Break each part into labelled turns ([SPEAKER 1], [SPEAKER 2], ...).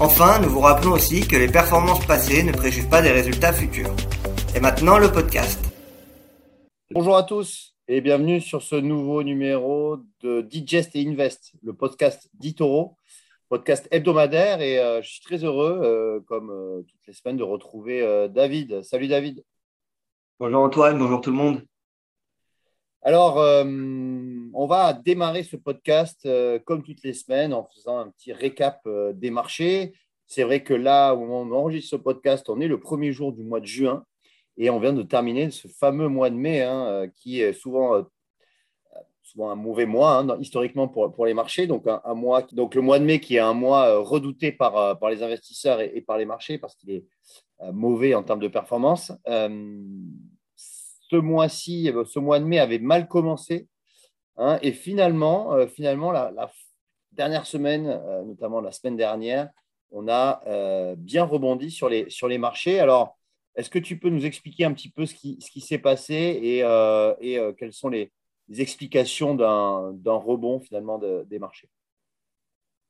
[SPEAKER 1] Enfin, nous vous rappelons aussi que les performances passées ne préjugent pas des résultats futurs. Et maintenant, le podcast.
[SPEAKER 2] Bonjour à tous et bienvenue sur ce nouveau numéro de Digest et Invest, le podcast d'Itoro, podcast hebdomadaire. Et euh, je suis très heureux, euh, comme euh, toutes les semaines, de retrouver David. Salut David.
[SPEAKER 1] Bonjour Antoine, bonjour tout le monde.
[SPEAKER 2] Alors, on va démarrer ce podcast euh, comme toutes les semaines en faisant un petit récap euh, des marchés. C'est vrai que là, où on enregistre ce podcast, on est le premier jour du mois de juin et on vient de terminer ce fameux mois de mai hein, euh, qui est souvent, souvent un mauvais mois hein, historiquement pour, pour les marchés. Donc, un, mois, donc, le mois de mai qui est un mois redouté par, par les investisseurs et, par les marchés parce qu'il est mauvais en termes de performance. ce mois-ci, ce mois de mai avait mal commencé Hein, et finalement, euh, finalement la, dernière semaine, euh, notamment la semaine dernière, on a euh, bien rebondi sur les, sur les marchés. Alors, est-ce que tu peux nous expliquer un petit peu ce qui, ce qui s'est passé et, et quelles sont les, explications d'un rebond finalement des marchés?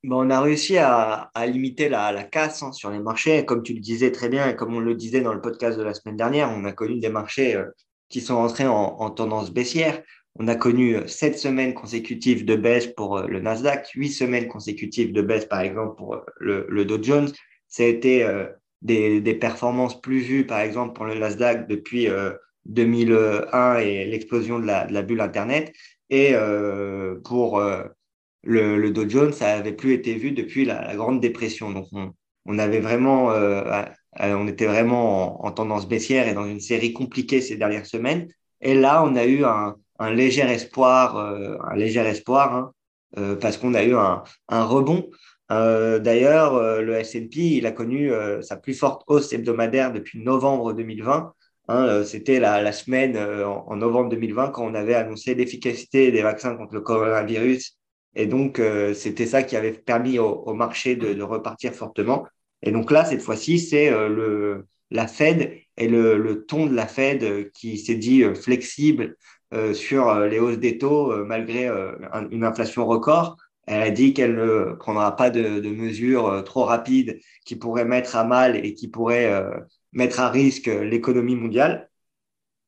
[SPEAKER 1] Bon, On a réussi à, à limiter la, la casse hein, sur les marchés. Comme tu le disais très bien et comme on le disait dans le podcast de la semaine dernière, on a connu des marchés qui sont entrés en, en tendance baissière. On a connu euh, sept semaines consécutives de baisse pour euh, le Nasdaq, huit semaines consécutives de baisse, par exemple, pour euh, le, Dow Jones. Ça a été des, performances plus vues, par exemple, pour le Nasdaq depuis 2001 et l'explosion de la, bulle Internet. Et pour le, Dow Jones, ça n'avait plus été vu depuis la, Grande Dépression. Donc, on, avait vraiment, on était vraiment en, tendance baissière et dans une série compliquée ces dernières semaines. Et là, on a eu un, un léger espoir, euh, un léger espoir, hein, euh, parce qu'on a eu un, rebond. Euh, d'ailleurs, le S&P, il a connu sa plus forte hausse hebdomadaire depuis novembre 2020. Hein, C'était la, semaine en, novembre 2020 quand on avait annoncé l'efficacité des vaccins contre le coronavirus. Et donc, c'était ça qui avait permis au, marché de, repartir fortement. Et donc là, cette fois-ci, c'est la Fed et le, ton de la Fed qui s'est dit flexible, sur euh, les hausses des taux euh, malgré une inflation record. Elle a dit qu'elle ne prendra pas de, de, mesures trop rapides qui pourraient mettre à mal et qui pourraient mettre à risque l'économie mondiale.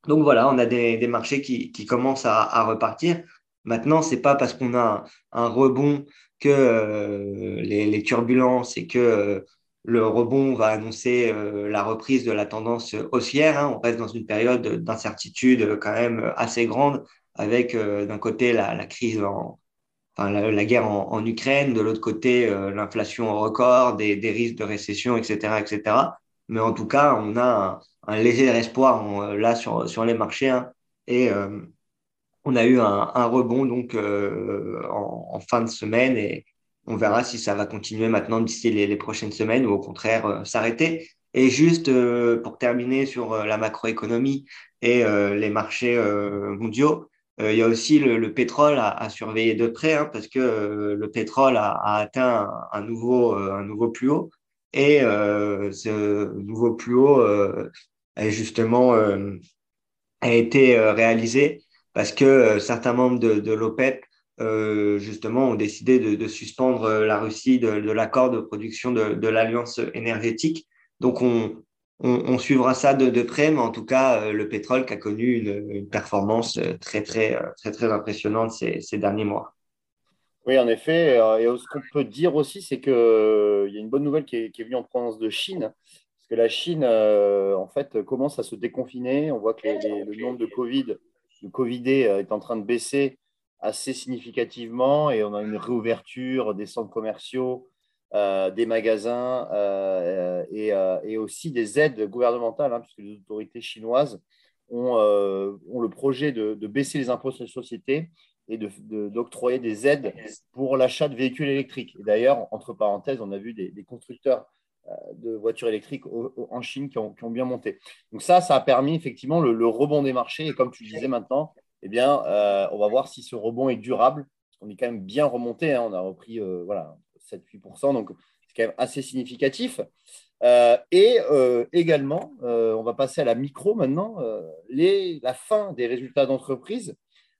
[SPEAKER 1] Donc voilà, on a des, des marchés qui, qui, commencent à, à repartir. Maintenant, c'est pas parce qu'on a un, un, rebond que les, les, turbulences et que le rebond va annoncer euh, la reprise de la tendance haussière. Hein. On reste dans une période d'incertitude quand même assez grande, avec euh, d'un côté la, crise, en, enfin la, guerre en, Ukraine, de l'autre côté euh, l'inflation record, des, risques de récession, etc., etc. Mais en tout cas, on a un, léger espoir là sur, sur les marchés hein. et on a eu un, un rebond donc en, en, fin de semaine et, on verra si ça va continuer maintenant d'ici les, prochaines semaines ou au contraire euh, s'arrêter. Et juste euh, pour terminer sur euh, la macroéconomie et les marchés mondiaux, il y a aussi le, pétrole à, surveiller de près hein, parce que le pétrole a, atteint un, nouveau, un nouveau plus haut. Et ce nouveau plus haut a justement a été réalisé parce que certains membres de, de l'OPEP euh, justement, ont décidé de, suspendre euh, la Russie de, l'accord de production de, l'alliance énergétique. Donc, on, suivra ça de, près, mais en tout cas, euh, le pétrole qui a connu une, performance très, très, très, très impressionnante ces, derniers mois.
[SPEAKER 2] Oui, en effet. Et ce qu'on peut dire aussi, c'est qu'il y a une bonne nouvelle qui est, venue en provenance de Chine. Parce que la Chine, en fait, commence à se déconfiner. On voit que le nombre de Covid, de Covidé est en train de baisser assez significativement et on a une réouverture des centres commerciaux, euh, des magasins euh, et, euh, et, aussi des aides gouvernementales, hein, puisque les autorités chinoises ont, le projet de, de, baisser les impôts sur les sociétés et d'octroyer de, des aides pour l'achat de véhicules électriques. D'ailleurs, entre parenthèses, on a vu des, constructeurs de voitures électriques en Chine qui ont, bien monté. Donc ça, ça a permis effectivement le, rebond des marchés. Et comme tu disais maintenant, eh bien, on va voir si ce rebond est durable. On est quand même bien remonté. Hein. On a repris voilà, 7-8%. Donc, c'est quand même assez significatif. Euh, et euh, également, euh, on va passer à la micro maintenant, la fin des résultats d'entreprise,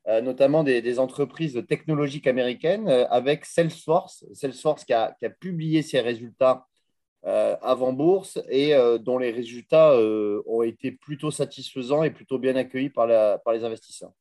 [SPEAKER 2] notamment des, entreprises technologiques américaines, avec Salesforce, Salesforce qui a, publié ses résultats avant bourse et dont les résultats ont été plutôt satisfaisants et plutôt bien accueillis par les investisseurs.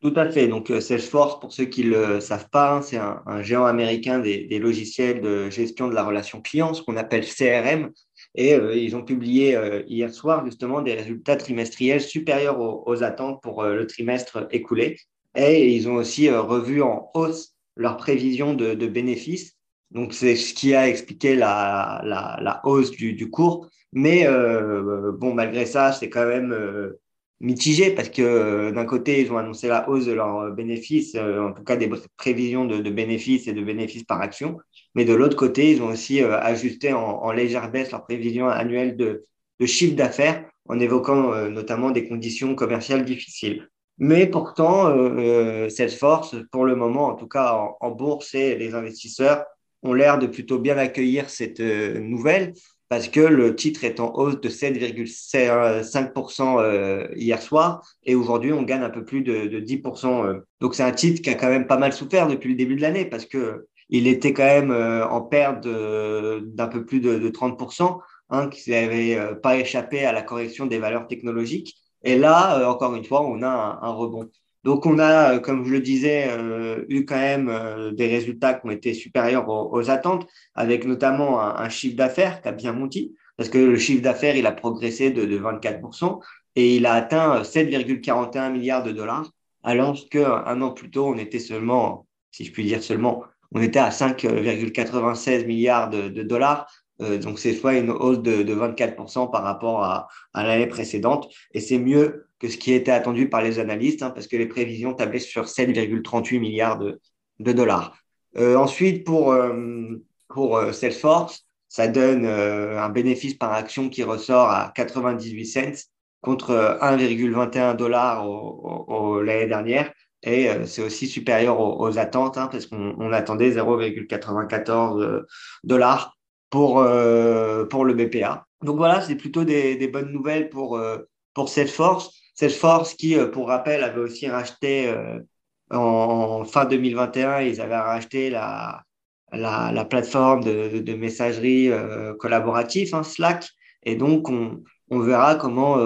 [SPEAKER 1] Tout à fait. Donc, euh, Salesforce, pour ceux qui ne le savent pas, hein, c'est un, géant américain des, logiciels de gestion de la relation client, ce qu'on appelle CRM. Et euh, ils ont publié euh, hier soir justement des résultats trimestriels supérieurs aux, attentes pour le trimestre écoulé. Et ils ont aussi revu en hausse leurs prévisions de, bénéfices. Donc, c'est ce qui a expliqué la, hausse du, cours. Mais bon, malgré ça, c'est quand même mitigé parce que euh, d'un côté, ils ont annoncé la hausse de leurs bénéfices, euh, en tout cas des prévisions de, bénéfices et de bénéfices par action. Mais de l'autre côté, ils ont aussi euh, ajusté en, légère baisse leurs prévisions annuelles de, chiffre d'affaires en évoquant notamment des conditions commerciales difficiles. Mais pourtant, Salesforce, pour le moment, en tout cas en, en bourse et les investisseurs, ont l'air de plutôt bien accueillir cette nouvelle parce que le titre est en hausse de 7,5% euh, hier soir et aujourd'hui on gagne un peu plus de, 10%. Euh. Donc c'est un titre qui a quand même pas mal souffert depuis le début de l'année parce que il était quand même euh, en perte d'un peu plus de, 30%, hein, qui n'avait pas échappé à la correction des valeurs technologiques. Et là, encore une fois, on a un rebond. Donc, on a, euh, comme je le disais, euh, eu quand même euh, des résultats qui ont été supérieurs aux, attentes, avec notamment un, chiffre d'affaires qui a bien monté, parce que le chiffre d'affaires, il a progressé de, 24% et il a atteint 7,41 milliards de dollars, alors qu'un an plus tôt, on était seulement, si je puis dire seulement, on était à 5,96 milliards de, dollars. donc, c'est soit une hausse de, 24% par rapport à, à l'année précédente, et c'est mieux que ce qui était attendu par les analystes, hein, parce que les prévisions tablaient sur 7,38 milliards de, dollars. Euh, ensuite, pour, euh, pour euh, Salesforce, ça donne un bénéfice par action qui ressort à 98 cents contre 1,21 dollars l'année dernière. Et c'est aussi supérieur aux, attentes, hein, parce qu'on attendait 0,94 dollars pour, pour le BPA. Donc voilà, c'est plutôt des, des, bonnes nouvelles pour, pour Salesforce. Salesforce qui, euh, pour rappel, avait aussi racheté euh, en, fin 2021, ils avaient racheté la, la, plateforme de, messagerie euh, collaborative, hein, Slack. Et donc, on, verra comment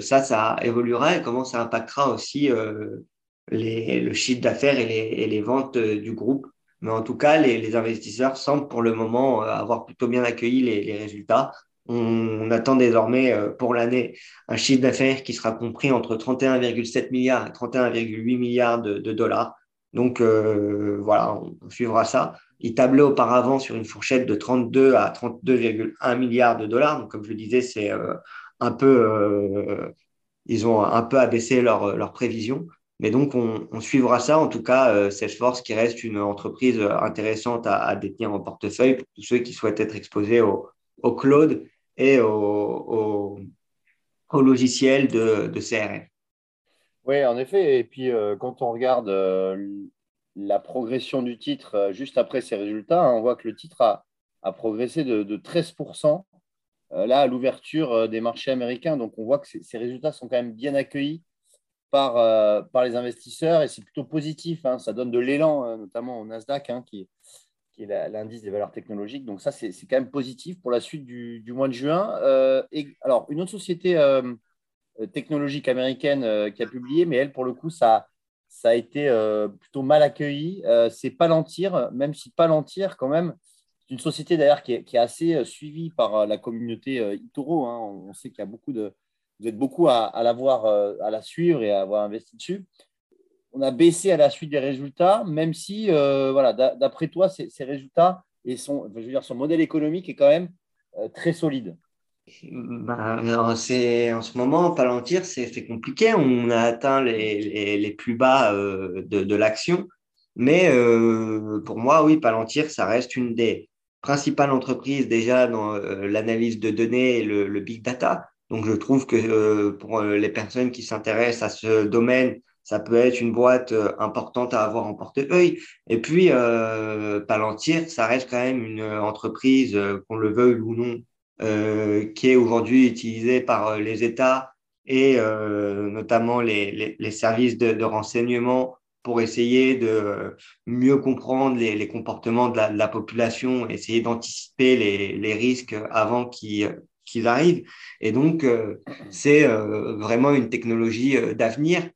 [SPEAKER 1] ça, ça évoluera et comment ça impactera aussi le chiffre d'affaires et les, ventes du groupe. Mais en tout cas, les, investisseurs semblent pour le moment avoir plutôt bien accueilli les résultats on, attend désormais euh, pour l'année un chiffre d'affaires qui sera compris entre 31,7 milliards et 31,8 milliards de, dollars. Donc euh, voilà, on suivra ça. Il tablait auparavant sur une fourchette de 32 à 32,1 milliards de dollars. Donc comme je le disais, c'est euh, un peu, ils ont un peu abaissé leurs leur prévisions. Mais donc, on, suivra ça. En tout cas, Salesforce qui reste une entreprise intéressante à, détenir en portefeuille pour tous ceux qui souhaitent être exposés au cloud et au, au, logiciel de, de, CRM.
[SPEAKER 2] Oui, en effet. Et puis, euh, quand on regarde euh, la progression du titre euh, juste après ces résultats, hein, on voit que le titre a, a progressé de, de 13% là à l'ouverture des marchés américains. Donc, on voit que ces, résultats sont quand même bien accueillis par, par les investisseurs et c'est plutôt positif. Hein. ça donne de l'élan, notamment au Nasdaq, hein, qui, qui est l'indice des valeurs technologiques. Donc ça, c'est quand même positif pour la suite du, mois de juin. Euh, et, alors, une autre société euh, technologique américaine euh, qui a publié, mais elle, pour le coup, ça, ça a été plutôt mal accueilli. c'est Palantir, même si Palantir, quand même, c'est une société d'ailleurs qui, est assez suivie par la communauté Itoro. Hein. On, sait qu'il y a beaucoup de... Vous êtes beaucoup à, à la voir, à la suivre et à avoir investi dessus on a baissé à la suite des résultats, même si, euh, voilà, d'après toi, ces, résultats et son, je veux dire, son modèle économique est quand même euh, très solide.
[SPEAKER 1] C'est en ce moment, Palantir, c'est compliqué. On a atteint les, les, plus bas euh, de, l'action. Mais pour moi, oui, Palantir, ça reste une des, principale entreprise déjà dans l'analyse de données et le, big data. Donc, je trouve que pour les personnes qui s'intéressent à ce domaine, ça peut être une boîte importante à avoir en portefeuille. Et puis, Palantir, ça reste quand même une entreprise, qu'on le veuille ou non, qui est aujourd'hui utilisée par les États et notamment les, services de, renseignement pour essayer de mieux comprendre les, comportements de la, population, essayer d'anticiper les, risques avant qu'ils arrivent. Et donc, euh, c'est euh, vraiment une technologie euh, d'avenir.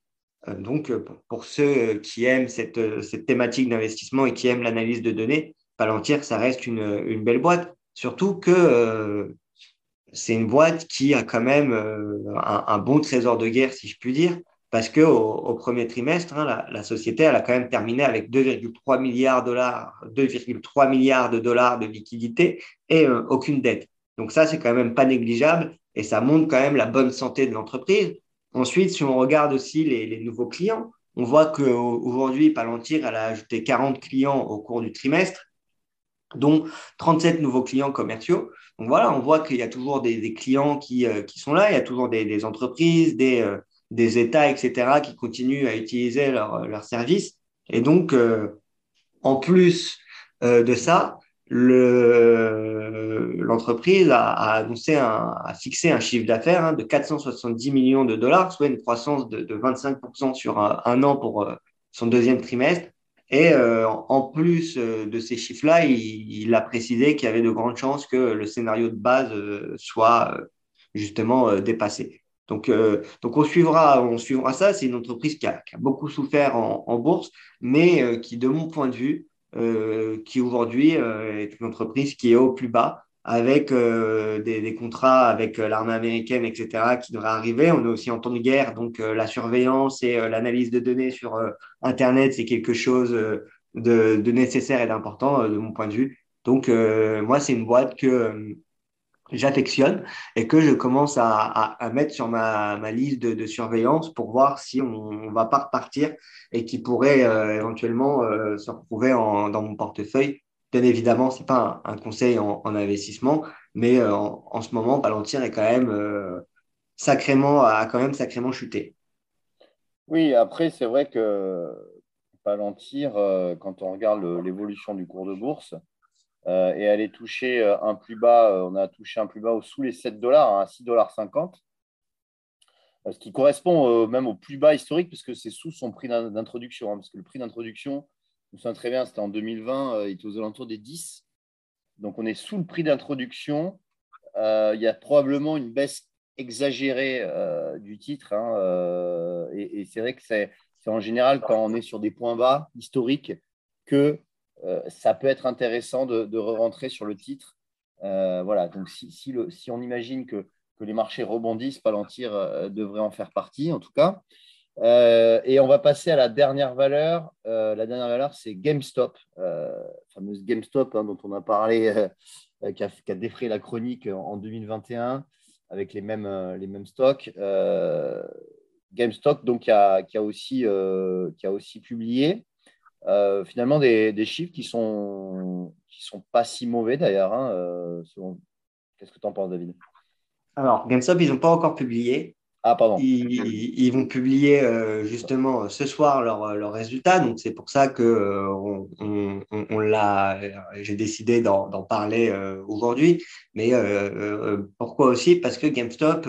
[SPEAKER 1] Donc, pour ceux qui aiment cette, thématique d'investissement et qui aiment l'analyse de données, Palantir, ça reste une, belle boîte. Surtout que c'est une boîte qui a quand même un, bon trésor de guerre, si je puis dire, parce qu'au au premier trimestre, hein, la, société elle a quand même terminé avec 2,3 milliards, dollars, 2,3 milliards de dollars de liquidités et euh, aucune dette. Donc ça, c'est quand même pas négligeable et ça montre quand même la bonne santé de l'entreprise. Ensuite, si on regarde aussi les, les nouveaux clients, on voit qu'aujourd'hui, Palantir elle a ajouté 40 clients au cours du trimestre, dont 37 nouveaux clients commerciaux. Donc voilà, on voit qu'il y a toujours des, des clients qui, euh, qui, sont là, il y a toujours des, des entreprises, des, euh, des États, etc., qui continuent à utiliser leurs leur services. Et donc, euh, en plus euh, de ça, l'entreprise a, annoncé un, a fixé un chiffre d'affaires hein, de 470 millions de dollars, soit une croissance de, de 25% sur un, an pour euh, son deuxième trimestre. Et en plus de ces chiffres-là, il, a précisé qu'il y avait de grandes chances que le scénario de base soit justement dépassé. Donc, euh, donc on, suivra, on suivra ça. C'est une entreprise qui a, beaucoup souffert en, bourse, mais euh, qui, de mon point de vue, euh, qui aujourd'hui est une entreprise qui est au plus bas, avec des, contrats avec l'armée américaine, etc., qui devraient arriver. On est aussi en temps de guerre, donc la surveillance et l'analyse de données sur Internet, c'est quelque chose de, de nécessaire et d'important de mon point de vue. Donc, moi, c'est une boîte que j'affectionne et que je commence à, à, mettre sur ma, ma liste de, surveillance pour voir si on ne va pas repartir et qui pourrait euh, éventuellement euh, se retrouver dans mon portefeuille. Bien évidemment, ce n'est pas un, conseil en, en, investissement, mais euh, en, en, ce moment, Palantir est quand même sacrément, a quand même sacrément chuté.
[SPEAKER 2] Oui, après, c'est vrai que Palantir, quand on regarde l'évolution du cours de bourse, euh, et aller toucher euh, un plus bas, euh, on a touché un plus bas sous les 7 dollars, hein, à 6,50 dollars, ce qui correspond même au plus bas historique, puisque c'est sous son prix d'introduction, hein, parce que le prix d'introduction, me souviens très bien, c'était en 2020, il était aux alentours des 10. Donc on est sous le prix d'introduction. il y a probablement une baisse exagérée du titre. Hein, et, c'est vrai que c'est en général quand on est sur des points bas historiques que ça peut être intéressant de, de rentrer sur le titre. Euh, voilà, donc si, si, on imagine que, que, les marchés rebondissent, Palantir euh, devrait en faire partie, en tout cas. et on va passer à la dernière valeur. la dernière valeur, c'est GameStop, fameuse GameStop hein, dont on a parlé, qui, a, qui, a, défrayé la chronique en 2021 avec les mêmes, les mêmes stocks. GameStop, donc, qui a, qui a, aussi, qui a aussi publié. Euh, finalement des, des, chiffres qui sont qui sont pas si mauvais d'ailleurs. Hein, euh, qu'est-ce que tu en penses, David?
[SPEAKER 1] Alors, GameStop, ils n'ont pas encore publié.
[SPEAKER 2] Ah, pardon.
[SPEAKER 1] Ils, ils vont publier euh, justement ce soir leurs leur résultats. Donc, c'est pour ça que on, on, on l'a. J'ai décidé d'en parler aujourd'hui. Mais pourquoi aussi? Parce que GameStop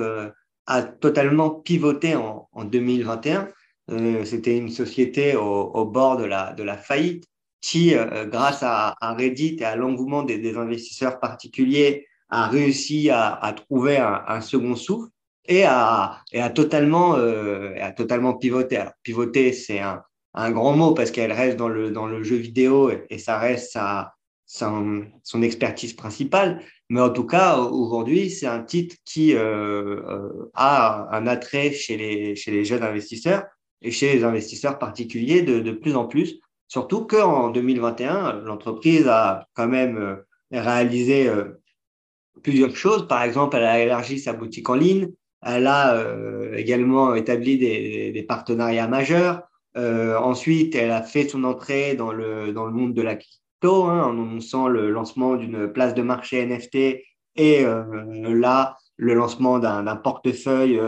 [SPEAKER 1] a totalement pivoté en, en 2021 euh, c'était une société au, bord de la, faillite qui, euh, grâce à, Reddit et à l'engouement des, investisseurs particuliers, a réussi à, trouver un, second souffle et a, totalement, euh, a totalement pivoté. Alors, pivoter, c'est un, grand mot parce qu'elle reste dans le, dans le jeu vidéo et, ça reste sa, son, son, expertise principale. Mais en tout cas, aujourd'hui, c'est un titre qui a un attrait chez les, chez les jeunes investisseurs et chez les investisseurs particuliers de, de plus en plus. Surtout qu'en 2021, l'entreprise a quand même euh, réalisé euh, plusieurs choses. Par exemple, elle a élargi sa boutique en ligne. Elle a euh, également établi des, partenariats majeurs. Ensuite, elle a fait son entrée dans le, dans le monde de la tôt, hein, en annonçant le lancement d'une place de marché NFT et là, le lancement d'un portefeuille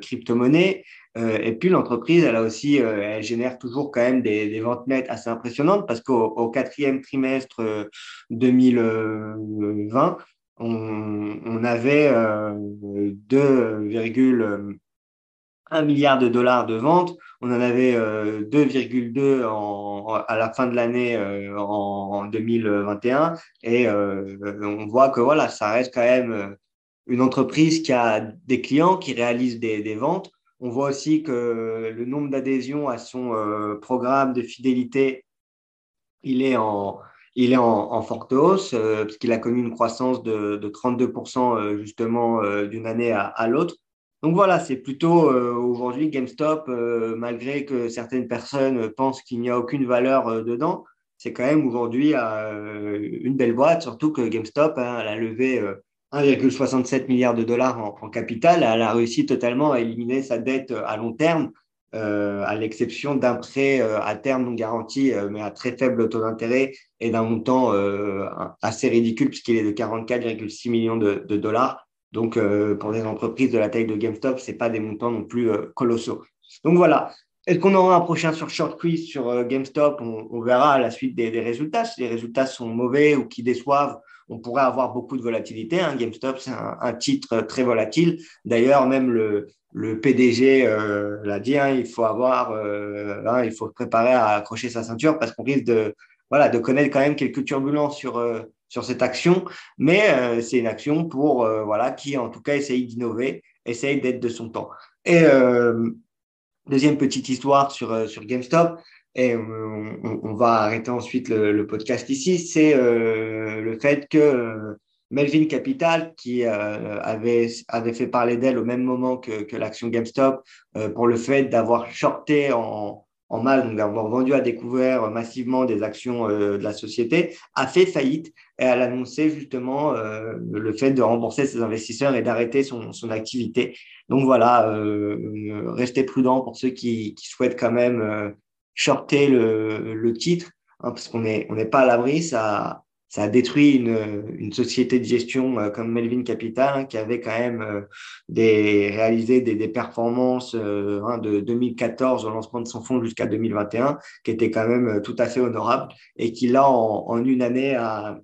[SPEAKER 1] crypto-monnaie. Et puis l'entreprise, elle a aussi, elle génère toujours quand même des, ventes nettes assez impressionnantes parce qu'au quatrième trimestre 2020, on, avait 2,1 milliard de dollars de ventes. On en avait 2,2 à la fin de l'année en, 2021. Et on voit que voilà, ça reste quand même une entreprise qui a des clients, qui réalise des, ventes. On voit aussi que le nombre d'adhésions à son programme de fidélité, il est en, forte hausse, euh, puisqu'il a connu une croissance de, 32% euh, justement euh, d'une année à, l'autre. Donc voilà, c'est plutôt aujourd'hui GameStop, malgré que certaines personnes pensent qu'il n'y a aucune valeur dedans, c'est quand même aujourd'hui une belle boîte, surtout que GameStop, hein, a levé 1,67 milliard de dollars en, capital, elle a réussi totalement à éliminer sa dette à long terme euh, à l'exception d'un prêt euh, à terme non garanti, euh, mais à très faible taux d'intérêt et d'un montant assez ridicule puisqu'il est de 44,6 millions de, dollars. Donc, pour des entreprises de la taille de GameStop, ce pas des montants non plus colossaux. Donc voilà. Est-ce qu'on aura un prochain sur short quiz sur GameStop? On, verra à la suite des, résultats. Si les résultats sont mauvais ou qui déçoivent, on pourrait avoir beaucoup de volatilité. Hein. GameStop, c'est un, titre très volatile. D'ailleurs, même le, PDG euh, l'a dit, hein, il faut avoir, euh, hein, il faut se préparer à accrocher sa ceinture parce qu'on risque de, voilà, de connaître quand même quelques turbulences sur, euh, sur cette action. Mais c'est une action pour, voilà, qui en tout cas essaye d'innover, essaye d'être de son temps. Et deuxième petite histoire sur, sur GameStop, et on, va arrêter ensuite le, podcast ici, c'est le fait que Melvin Capital, qui euh, avait, fait parler d'elle au même moment que, l'action GameStop euh, pour le fait d'avoir shorté en, mal, donc d'avoir vendu à découvert massivement des actions euh, de la société, a fait faillite et elle a annoncé justement le fait de rembourser ses investisseurs et d'arrêter son, activité. Donc voilà, restez prudents pour ceux qui souhaitent quand même shorter le, titre, hein, parce qu'on n'est pas à l'abri, ça a détruit une, société de gestion euh, comme Melvin Capital hein, qui avait quand même euh, réalisé des, performances euh, hein, de 2014 au lancement de son fonds jusqu'à 2021 qui étaient quand même tout à fait honorables et qui là en, une année a,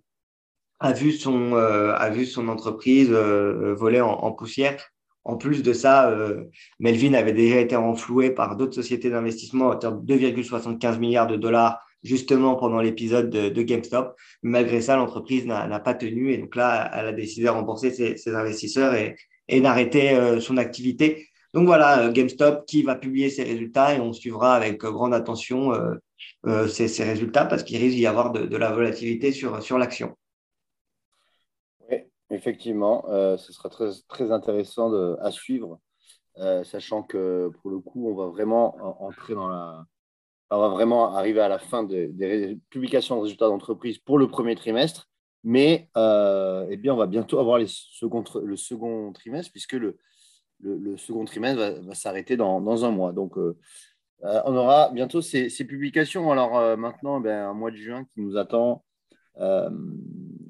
[SPEAKER 1] vu son entreprise voler en, poussière. En plus de ça, Melvin avait déjà été renfloué par d'autres sociétés d'investissement à hauteur de 2,75 milliards de dollars justement pendant l'épisode de, GameStop. Malgré ça, l'entreprise n'a pas tenu et donc là, elle a décidé de rembourser ses, investisseurs et, d'arrêter euh, son activité. Donc voilà, euh, GameStop qui va publier ses résultats et on suivra avec grande attention euh, ces, résultats parce qu'il risque d'y avoir de, la volatilité sur, sur l'action.
[SPEAKER 2] Effectivement, ce sera très, très intéressant à suivre, sachant que pour le coup, on va vraiment entrer dans la, on va vraiment arriver à la fin des publications de résultats d'entreprise pour le premier trimestre. Mais euh, eh bien, on va bientôt avoir le second trimestre, puisque le, le, second trimestre va, s'arrêter dans, un mois. Donc, euh, euh, on aura bientôt ces, publications. Alors maintenant, eh un mois de juin qui nous attend,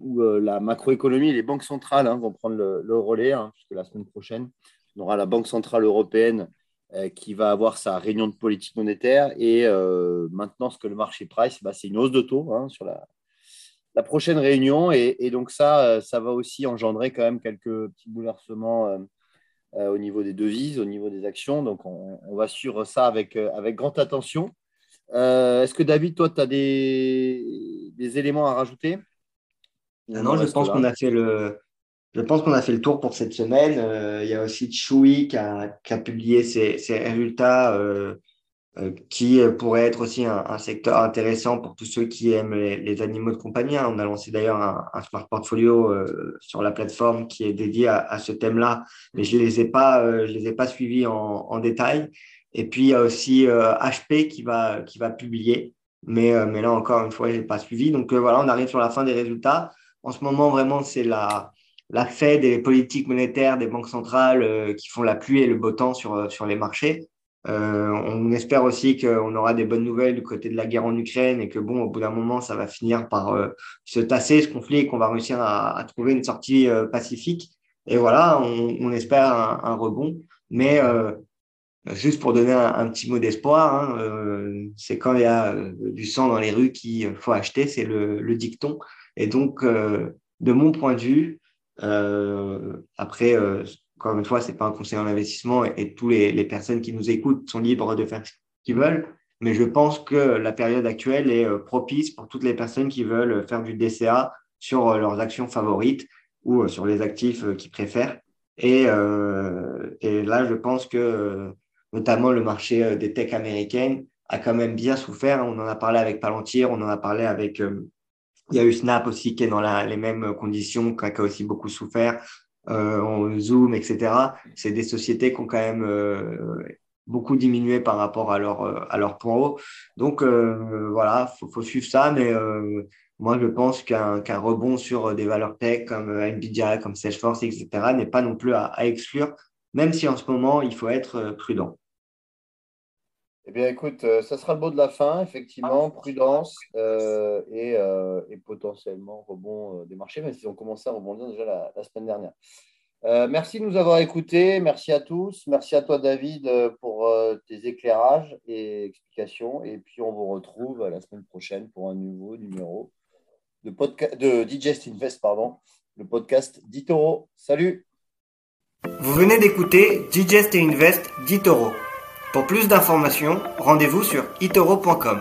[SPEAKER 2] où la macroéconomie et les banques centrales hein, vont prendre le, relais, hein, puisque la semaine prochaine, on aura la Banque centrale européenne euh, qui va avoir sa réunion de politique monétaire. Et euh, maintenant, ce que le marché price, bah, c'est une hausse de taux hein, sur la, prochaine réunion. Et, donc ça, euh, ça va aussi engendrer quand même quelques petits bouleversements au niveau des devises, au niveau des actions. Donc on, va suivre ça avec, avec grande attention. Est-ce que David, toi, tu as des, éléments à rajouter?
[SPEAKER 1] Ah Non, je pense qu'on a fait le, je pense qu'on a fait le tour pour cette semaine. Euh, il y a aussi Choui qui a, qui a publié ses, ses résultats euh, euh, qui pourrait être aussi un, un, secteur intéressant pour tous ceux qui aiment les, les animaux de compagnie. Hein. On a lancé d'ailleurs un, un, smart portfolio sur la plateforme qui est dédié à, à ce thème-là, mais je les ai pas, je les ai pas suivis en, en, détail. Et puis il y a aussi HP qui va qui va publier, mais mais là encore une fois, j'ai pas suivi. Donc voilà, on arrive sur la fin des résultats. En ce moment, vraiment, c'est la la Fed et les politiques monétaires des banques centrales euh, qui font la pluie et le beau temps sur, euh, sur les marchés. on espère aussi qu'on aura des bonnes nouvelles du côté de la guerre en Ukraine et que bon, au bout d'un moment, ça va finir par se tasser ce conflit et qu'on va réussir à, trouver une sortie pacifique. Et voilà, on, espère un, rebond. Mais juste pour donner un, petit mot d'espoir, hein, c'est quand il y a du sang dans les rues qu'il faut acheter, c'est le, le, dicton. Et donc, de mon point de vue, euh, après, euh, encore une fois, c'est pas un conseil en investissement et, tous les, personnes qui nous écoutent sont libres de faire ce qu'ils veulent. Mais je pense que la période actuelle est euh, propice pour toutes les personnes qui veulent faire du DCA sur euh, leurs actions favorites ou sur les actifs qu'ils préfèrent. Et, euh, et, là, je pense que notamment le marché des tech américaines a quand même bien souffert. On en a parlé avec Palantir, on en a parlé avec il y a eu Snap aussi qui est dans la, les mêmes conditions, qui a aussi beaucoup souffert. Euh, Zoom, etc. C'est des sociétés qui ont quand même euh, beaucoup diminué par rapport à leur, euh, à leur point haut. Donc euh, voilà, faut, faut suivre ça, mais euh, moi je pense qu'un qu'un rebond sur des valeurs tech comme Nvidia, comme Salesforce, etc. n'est pas non plus à, à exclure, même si en ce moment il faut être prudent.
[SPEAKER 2] Eh bien, écoute, euh, ça sera le mot de la fin, effectivement, prudence euh, euh, et, potentiellement rebond des marchés, même s'ils ont commencé à rebondir déjà la, semaine dernière. merci de nous avoir écoutés, merci à tous, merci à toi David pour tes éclairages et explications, et puis on vous retrouve la semaine prochaine pour un nouveau numéro de, podcast, de Digest Invest, pardon, le podcast d'Itoro. Salut
[SPEAKER 1] Vous venez d'écouter Digest Invest d'Itoro. Pour plus d'informations, rendez-vous sur itoro.com.